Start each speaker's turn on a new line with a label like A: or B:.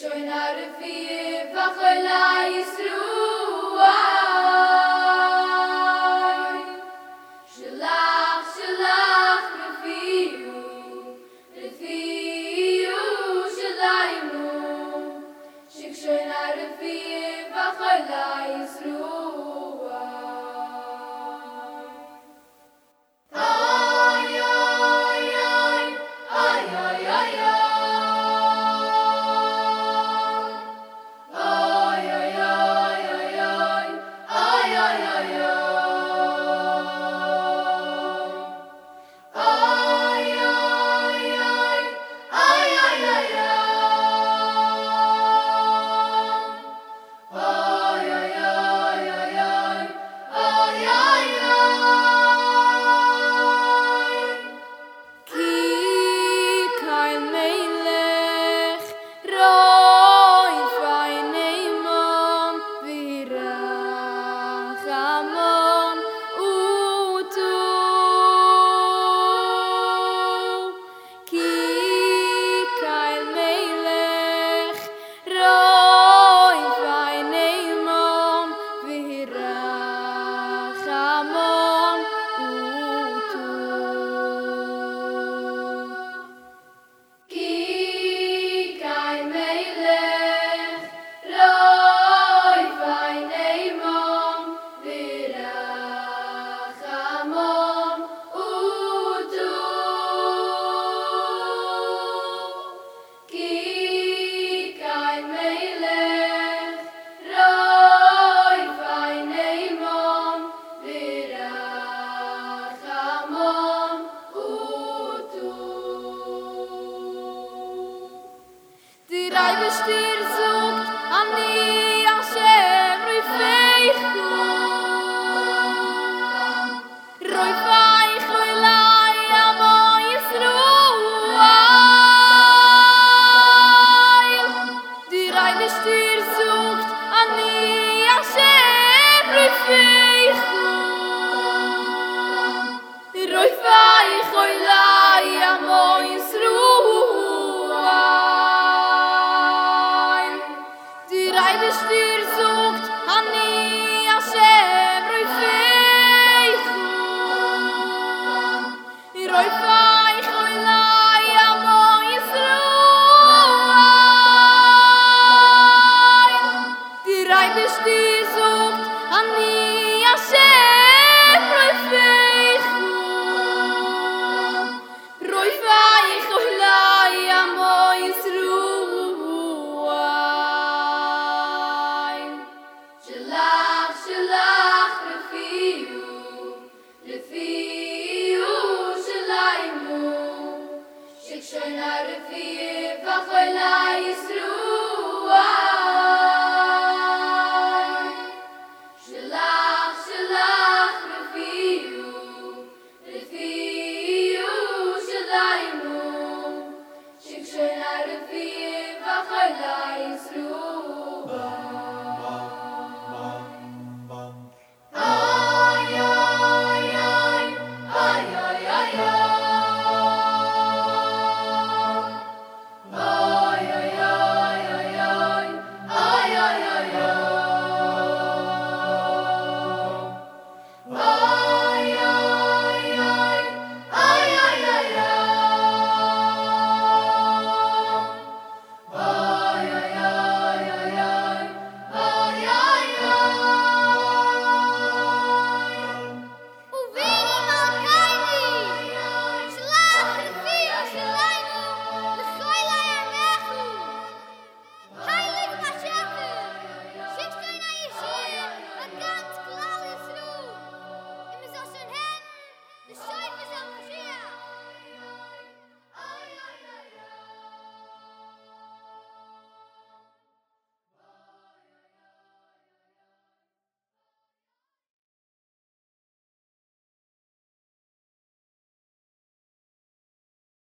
A: شو نعرف فيه فخلع يسرور